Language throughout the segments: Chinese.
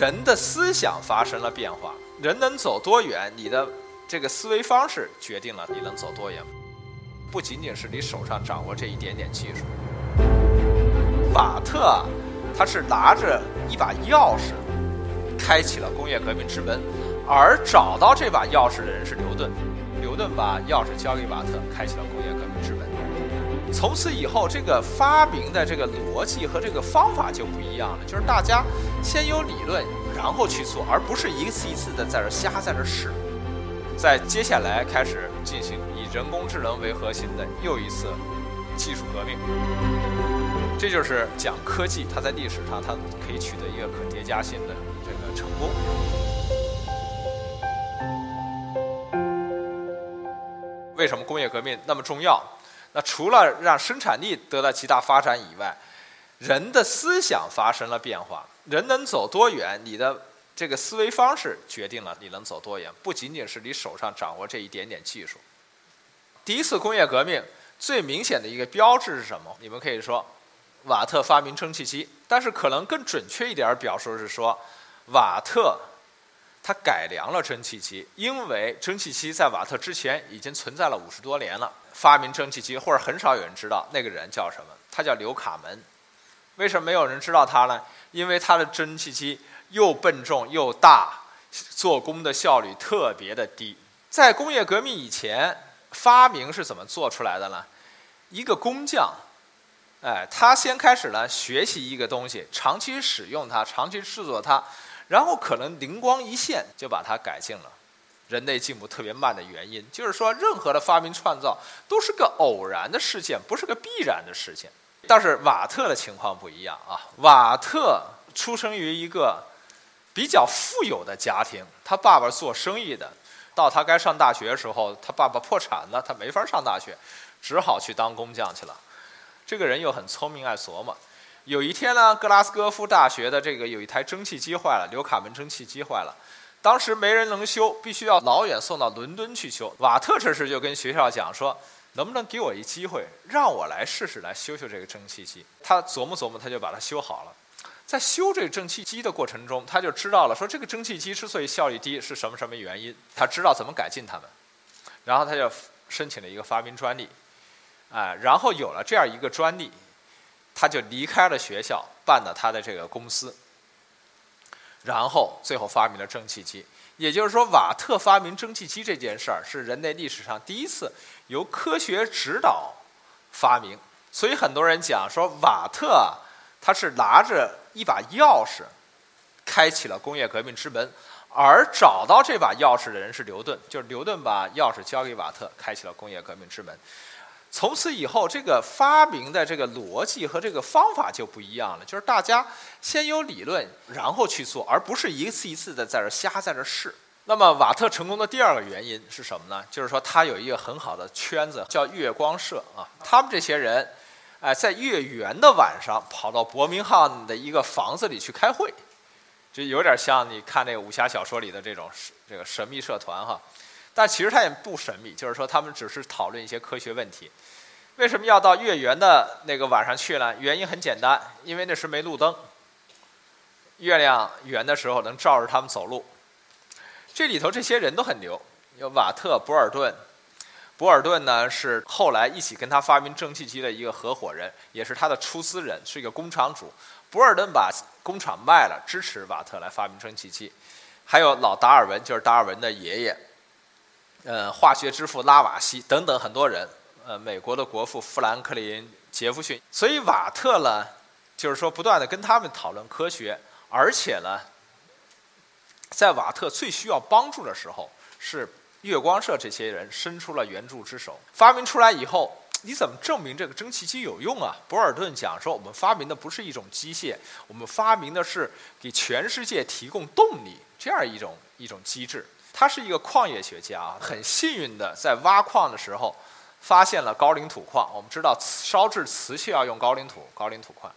人的思想发生了变化，人能走多远，你的这个思维方式决定了你能走多远，不仅仅是你手上掌握这一点点技术。瓦特，他是拿着一把钥匙，开启了工业革命之门，而找到这把钥匙的人是牛顿，牛顿把钥匙交给瓦特，开启了工业革命之门。从此以后，这个发明的这个逻辑和这个方法就不一样了，就是大家先有理论，然后去做，而不是一次一次的在这瞎在这试。在接下来开始进行以人工智能为核心的又一次技术革命。这就是讲科技，它在历史上它可以取得一个可叠加性的这个成功。为什么工业革命那么重要？那除了让生产力得到极大发展以外，人的思想发生了变化。人能走多远，你的这个思维方式决定了你能走多远，不仅仅是你手上掌握这一点点技术。第一次工业革命最明显的一个标志是什么？你们可以说，瓦特发明蒸汽机，但是可能更准确一点表述是说，瓦特他改良了蒸汽机，因为蒸汽机在瓦特之前已经存在了五十多年了。发明蒸汽机，或者很少有人知道那个人叫什么，他叫刘卡门。为什么没有人知道他呢？因为他的蒸汽机又笨重又大，做工的效率特别的低。在工业革命以前，发明是怎么做出来的呢？一个工匠，哎，他先开始呢学习一个东西，长期使用它，长期制作它，然后可能灵光一现就把它改进了。人类进步特别慢的原因，就是说，任何的发明创造都是个偶然的事件，不是个必然的事件。但是瓦特的情况不一样啊，瓦特出生于一个比较富有的家庭，他爸爸做生意的，到他该上大学的时候，他爸爸破产了，他没法上大学，只好去当工匠去了。这个人又很聪明，爱琢磨。有一天呢，格拉斯哥夫大学的这个有一台蒸汽机坏了，刘卡门蒸汽机坏了。当时没人能修，必须要老远送到伦敦去修。瓦特这时就跟学校讲说：“能不能给我一机会，让我来试试来修修这个蒸汽机？”他琢磨琢磨，他就把它修好了。在修这蒸汽机的过程中，他就知道了说这个蒸汽机之所以效率低是什么什么原因，他知道怎么改进它们。然后他就申请了一个发明专利，哎，然后有了这样一个专利，他就离开了学校，办了他的这个公司。然后最后发明了蒸汽机，也就是说，瓦特发明蒸汽机这件事儿是人类历史上第一次由科学指导发明。所以很多人讲说，瓦特，他是拿着一把钥匙开启了工业革命之门，而找到这把钥匙的人是牛顿，就是牛顿把钥匙交给瓦特，开启了工业革命之门。从此以后，这个发明的这个逻辑和这个方法就不一样了，就是大家先有理论，然后去做，而不是一次一次的在这瞎在这试。那么，瓦特成功的第二个原因是什么呢？就是说他有一个很好的圈子，叫月光社啊。他们这些人，哎，在月圆的晚上跑到伯明翰的一个房子里去开会，就有点像你看那个武侠小说里的这种这个神秘社团哈。但其实它也不神秘，就是说他们只是讨论一些科学问题。为什么要到月圆的那个晚上去呢？原因很简单，因为那时没路灯，月亮圆的时候能照着他们走路。这里头这些人都很牛，有瓦特、博尔顿。博尔顿呢是后来一起跟他发明蒸汽机的一个合伙人，也是他的出资人，是一个工厂主。博尔顿把工厂卖了，支持瓦特来发明蒸汽机。还有老达尔文，就是达尔文的爷爷。呃，化学之父拉瓦锡等等很多人，呃，美国的国父富兰克林杰弗逊，所以瓦特呢，就是说不断的跟他们讨论科学，而且呢，在瓦特最需要帮助的时候，是月光社这些人伸出了援助之手。发明出来以后，你怎么证明这个蒸汽机有用啊？博尔顿讲说，我们发明的不是一种机械，我们发明的是给全世界提供动力这样一种一种机制。他是一个矿业学家啊，很幸运的在挖矿的时候发现了高岭土矿。我们知道烧制瓷器要用高岭土，高岭土矿，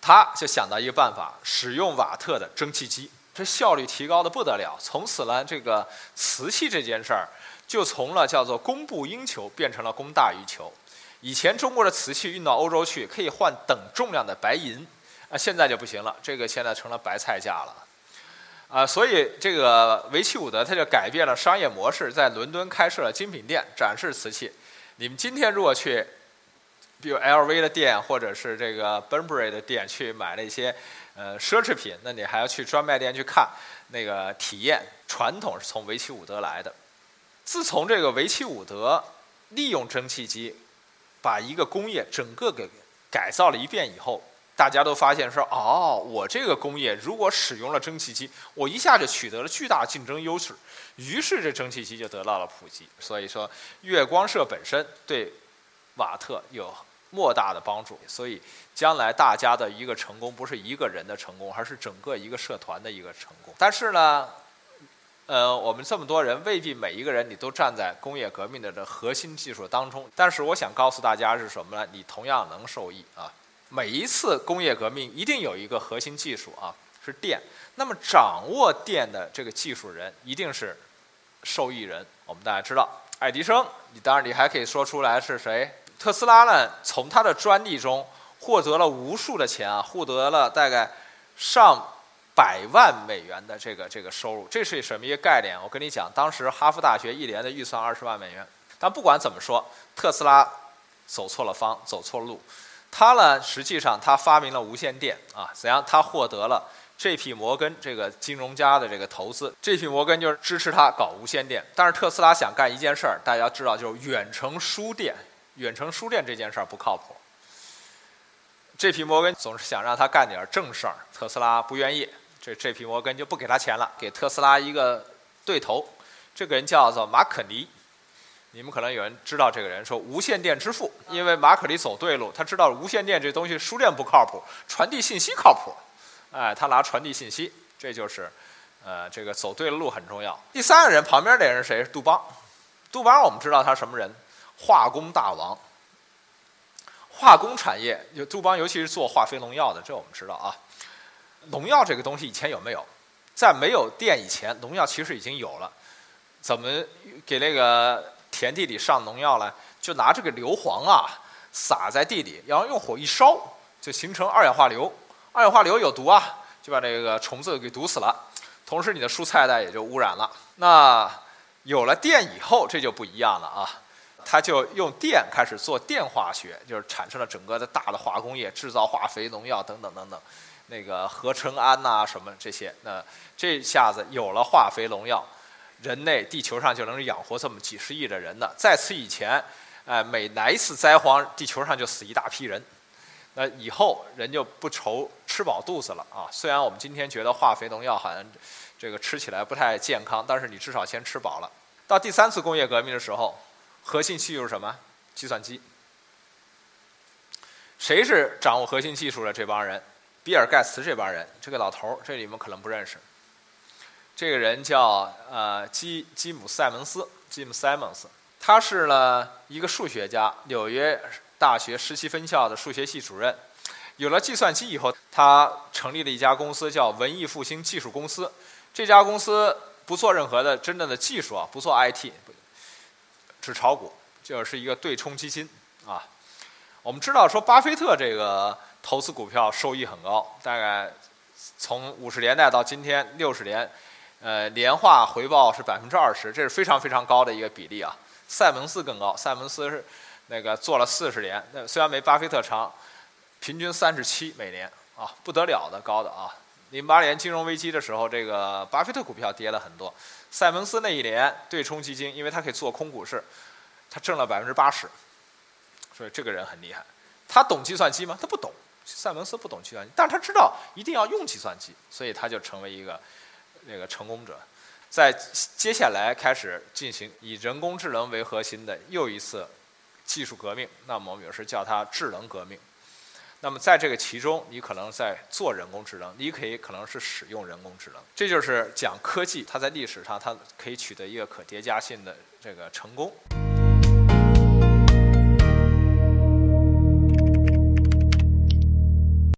他就想到一个办法，使用瓦特的蒸汽机，这效率提高的不得了。从此呢，这个瓷器这件事儿就从了叫做供不应求变成了供大于求。以前中国的瓷器运到欧洲去可以换等重量的白银，啊，现在就不行了，这个现在成了白菜价了。啊，所以这个维奇伍德他就改变了商业模式，在伦敦开设了精品店，展示瓷器。你们今天如果去，比如 LV 的店或者是这个 Burberry 的店去买那些呃奢侈品，那你还要去专卖店去看那个体验。传统是从维奇伍德来的。自从这个维奇伍德利用蒸汽机把一个工业整个给改造了一遍以后。大家都发现说，哦，我这个工业如果使用了蒸汽机，我一下就取得了巨大竞争优势，于是这蒸汽机就得到了普及。所以说，月光社本身对瓦特有莫大的帮助。所以，将来大家的一个成功，不是一个人的成功，而是整个一个社团的一个成功。但是呢，呃，我们这么多人，未必每一个人你都站在工业革命的这核心技术当中。但是，我想告诉大家是什么呢？你同样能受益啊。每一次工业革命一定有一个核心技术啊，是电。那么掌握电的这个技术人一定是受益人。我们大家知道，爱迪生，你当然你还可以说出来是谁？特斯拉呢？从他的专利中获得了无数的钱啊，获得了大概上百万美元的这个这个收入。这是什么一个概念？我跟你讲，当时哈佛大学一年的预算二十万美元。但不管怎么说，特斯拉走错了方，走错了路。他呢，实际上他发明了无线电啊，怎样？他获得了 J.P. 摩根这个金融家的这个投资，J.P. 摩根就是支持他搞无线电。但是特斯拉想干一件事儿，大家知道，就是远程输电。远程输电这件事儿不靠谱。J.P. 摩根总是想让他干点正事儿，特斯拉不愿意，这 J.P. 摩根就不给他钱了，给特斯拉一个对头，这个人叫做马可尼。你们可能有人知道这个人，说无线电之父，因为马可尼走对路，他知道无线电这东西输电不靠谱，传递信息靠谱，哎，他拿传递信息，这就是，呃，这个走对了路很重要。第三个人旁边那人是谁？杜邦，杜邦我们知道他什么人？化工大王，化工产业就杜邦，尤其是做化肥农药的，这我们知道啊。农药这个东西以前有没有？在没有电以前，农药其实已经有了，怎么给那个？田地里上农药了，就拿这个硫磺啊撒在地里，然后用火一烧，就形成二氧化硫。二氧化硫有毒啊，就把这个虫子给毒死了。同时，你的蔬菜呢也就污染了。那有了电以后，这就不一样了啊！他就用电开始做电化学，就是产生了整个的大的化工业，制造化肥、农药等等等等，那个合成氨呐什么这些。那这下子有了化肥、农药。人类地球上就能养活这么几十亿的人呢。在此以前，哎，每来一次灾荒，地球上就死一大批人。那以后人就不愁吃饱肚子了啊。虽然我们今天觉得化肥农药好像这个吃起来不太健康，但是你至少先吃饱了。到第三次工业革命的时候，核心技术是什么？计算机。谁是掌握核心技术的这帮人？比尔盖茨这帮人。这个老头儿，这你们可能不认识。这个人叫呃基基姆塞门斯，Jim Simons，他是呢一个数学家，纽约大学实习分校的数学系主任。有了计算机以后，他成立了一家公司，叫文艺复兴技术公司。这家公司不做任何的真正的技术啊，不做 IT，只炒股，就是一个对冲基金啊。我们知道说，巴菲特这个投资股票收益很高，大概从五十年代到今天六十年。呃，年化回报是百分之二十，这是非常非常高的一个比例啊。塞门斯更高，塞门斯是那个做了四十年，那虽然没巴菲特长，平均三十七每年啊，不得了的高的啊。零八年金融危机的时候，这个巴菲特股票跌了很多，塞门斯那一年对冲基金，因为他可以做空股市，他挣了百分之八十，所以这个人很厉害。他懂计算机吗？他不懂，塞门斯不懂计算机，但是他知道一定要用计算机，所以他就成为一个。那个成功者，在接下来开始进行以人工智能为核心的又一次技术革命。那么我们有时叫它智能革命。那么在这个其中，你可能在做人工智能，你可以可能是使用人工智能。这就是讲科技，它在历史上它可以取得一个可叠加性的这个成功。